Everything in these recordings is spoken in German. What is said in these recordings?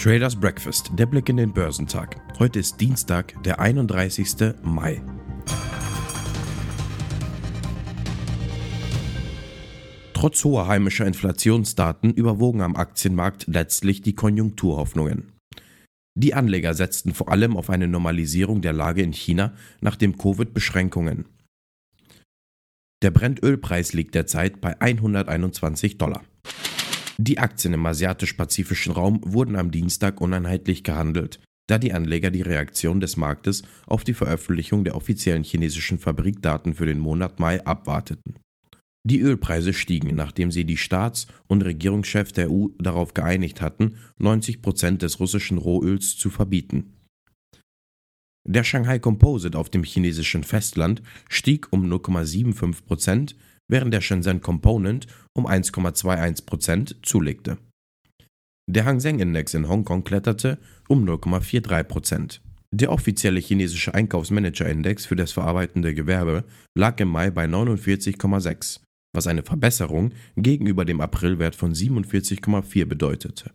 Traders Breakfast, der Blick in den Börsentag. Heute ist Dienstag, der 31. Mai. Trotz hoher heimischer Inflationsdaten überwogen am Aktienmarkt letztlich die Konjunkturhoffnungen. Die Anleger setzten vor allem auf eine Normalisierung der Lage in China nach den Covid-Beschränkungen. Der Brennölpreis liegt derzeit bei 121 Dollar. Die Aktien im asiatisch-pazifischen Raum wurden am Dienstag uneinheitlich gehandelt, da die Anleger die Reaktion des Marktes auf die Veröffentlichung der offiziellen chinesischen Fabrikdaten für den Monat Mai abwarteten. Die Ölpreise stiegen, nachdem sie die Staats- und Regierungschefs der EU darauf geeinigt hatten, 90 Prozent des russischen Rohöls zu verbieten. Der Shanghai Composite auf dem chinesischen Festland stieg um 0,75 Prozent während der Shenzhen Component um 1,21% zulegte. Der Hang Seng Index in Hongkong kletterte um 0,43%. Der offizielle chinesische Einkaufsmanager-Index für das verarbeitende Gewerbe lag im Mai bei 49,6, was eine Verbesserung gegenüber dem Aprilwert von 47,4 bedeutete.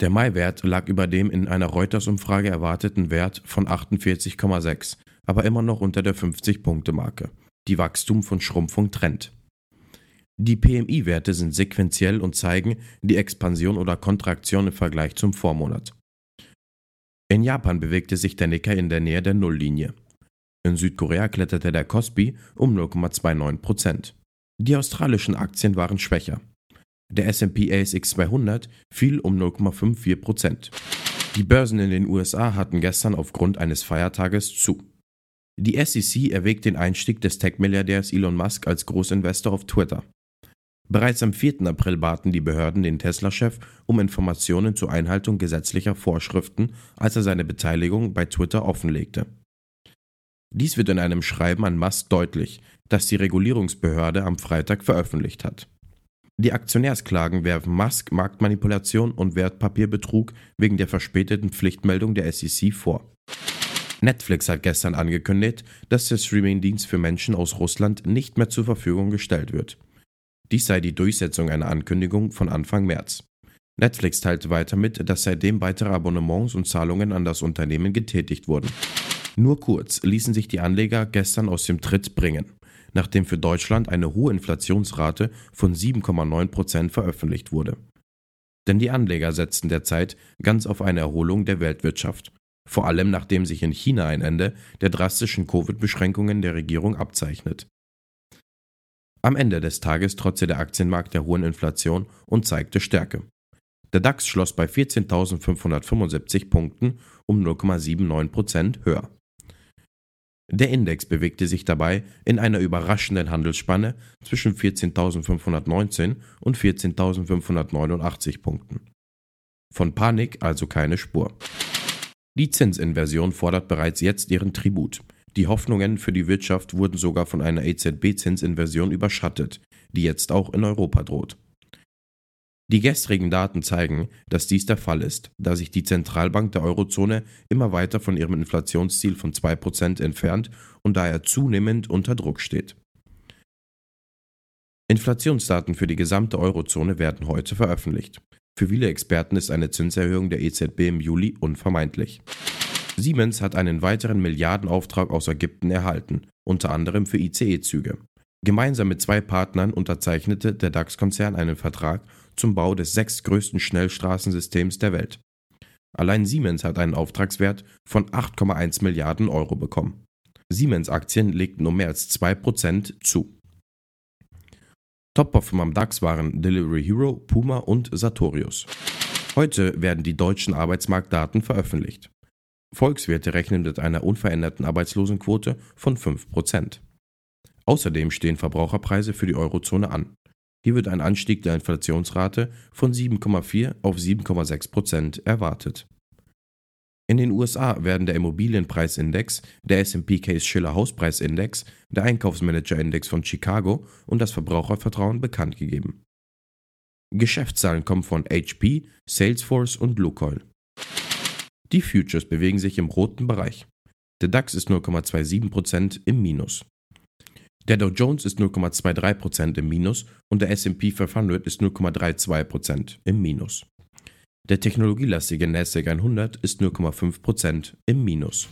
Der Mai-Wert lag über dem in einer Reuters-Umfrage erwarteten Wert von 48,6, aber immer noch unter der 50-Punkte-Marke. Die Wachstum von Schrumpfung trennt. Die PMI-Werte sind sequenziell und zeigen die Expansion oder Kontraktion im Vergleich zum Vormonat. In Japan bewegte sich der Nikkei in der Nähe der Nulllinie. In Südkorea kletterte der Kospi um 0,29%. Die australischen Aktien waren schwächer. Der SP ASX 200 fiel um 0,54%. Die Börsen in den USA hatten gestern aufgrund eines Feiertages zu. Die SEC erwägt den Einstieg des Tech-Milliardärs Elon Musk als Großinvestor auf Twitter. Bereits am 4. April baten die Behörden den Tesla-Chef um Informationen zur Einhaltung gesetzlicher Vorschriften, als er seine Beteiligung bei Twitter offenlegte. Dies wird in einem Schreiben an Musk deutlich, das die Regulierungsbehörde am Freitag veröffentlicht hat. Die Aktionärsklagen werfen Musk Marktmanipulation und Wertpapierbetrug wegen der verspäteten Pflichtmeldung der SEC vor. Netflix hat gestern angekündigt, dass der Streamingdienst für Menschen aus Russland nicht mehr zur Verfügung gestellt wird. Dies sei die Durchsetzung einer Ankündigung von Anfang März. Netflix teilte weiter mit, dass seitdem weitere Abonnements und Zahlungen an das Unternehmen getätigt wurden. Nur kurz ließen sich die Anleger gestern aus dem Tritt bringen, nachdem für Deutschland eine hohe Inflationsrate von 7,9% veröffentlicht wurde. Denn die Anleger setzten derzeit ganz auf eine Erholung der Weltwirtschaft, vor allem nachdem sich in China ein Ende der drastischen Covid-Beschränkungen der Regierung abzeichnet. Am Ende des Tages trotzte der Aktienmarkt der hohen Inflation und zeigte Stärke. Der DAX schloss bei 14.575 Punkten um 0,79% höher. Der Index bewegte sich dabei in einer überraschenden Handelsspanne zwischen 14.519 und 14.589 Punkten. Von Panik also keine Spur. Die Zinsinversion fordert bereits jetzt ihren Tribut. Die Hoffnungen für die Wirtschaft wurden sogar von einer EZB-Zinsinversion überschattet, die jetzt auch in Europa droht. Die gestrigen Daten zeigen, dass dies der Fall ist, da sich die Zentralbank der Eurozone immer weiter von ihrem Inflationsziel von 2% entfernt und daher zunehmend unter Druck steht. Inflationsdaten für die gesamte Eurozone werden heute veröffentlicht. Für viele Experten ist eine Zinserhöhung der EZB im Juli unvermeidlich. Siemens hat einen weiteren Milliardenauftrag aus Ägypten erhalten, unter anderem für ICE-Züge. Gemeinsam mit zwei Partnern unterzeichnete der DAX-Konzern einen Vertrag zum Bau des sechstgrößten Schnellstraßensystems der Welt. Allein Siemens hat einen Auftragswert von 8,1 Milliarden Euro bekommen. Siemens-Aktien legten um mehr als 2% zu. Top-Performer am DAX waren Delivery Hero, Puma und Sartorius. Heute werden die deutschen Arbeitsmarktdaten veröffentlicht. Volkswirte rechnen mit einer unveränderten Arbeitslosenquote von 5%. Außerdem stehen Verbraucherpreise für die Eurozone an. Hier wird ein Anstieg der Inflationsrate von 7,4 auf 7,6% erwartet. In den USA werden der Immobilienpreisindex, der SP Case Schiller Hauspreisindex, der Einkaufsmanager-Index von Chicago und das Verbrauchervertrauen bekannt gegeben. Geschäftszahlen kommen von HP, Salesforce und Lukoil. Die Futures bewegen sich im roten Bereich. Der DAX ist 0,27% im Minus. Der Dow Jones ist 0,23% im Minus und der SP 500 ist 0,32% im Minus. Der technologielastige NASDAQ 100 ist 0,5% im Minus.